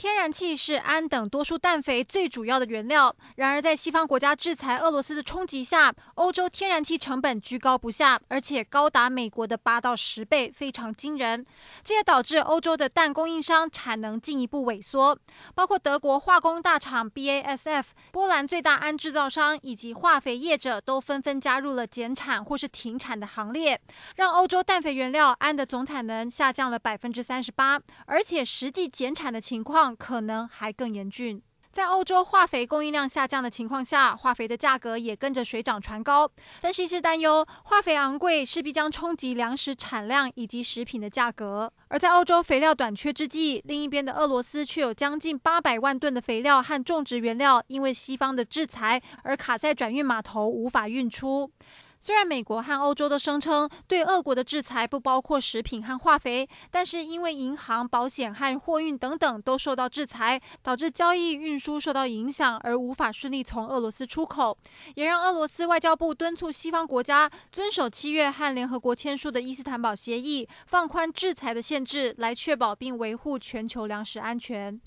天然气是氨等多数氮肥最主要的原料。然而，在西方国家制裁俄罗斯的冲击下，欧洲天然气成本居高不下，而且高达美国的八到十倍，非常惊人。这也导致欧洲的氮供应商产能进一步萎缩，包括德国化工大厂 BASF、波兰最大氨制造商以及化肥业者都纷纷加入了减产或是停产的行列，让欧洲氮肥原料氨的总产能下降了百分之三十八，而且实际减产的情况可能还更严峻。在欧洲化肥供应量下降的情况下，化肥的价格也跟着水涨船高。分析师担忧，化肥昂贵势必将冲击粮食产量以及食品的价格。而在欧洲肥料短缺之际，另一边的俄罗斯却有将近八百万吨的肥料和种植原料，因为西方的制裁而卡在转运码头，无法运出。虽然美国和欧洲都声称对俄国的制裁不包括食品和化肥，但是因为银行、保险和货运等等都受到制裁，导致交易运输受到影响，而无法顺利从俄罗斯出口，也让俄罗斯外交部敦促西方国家遵守七月和联合国签署的伊斯坦堡协议，放宽制裁的限制，来确保并维护全球粮食安全。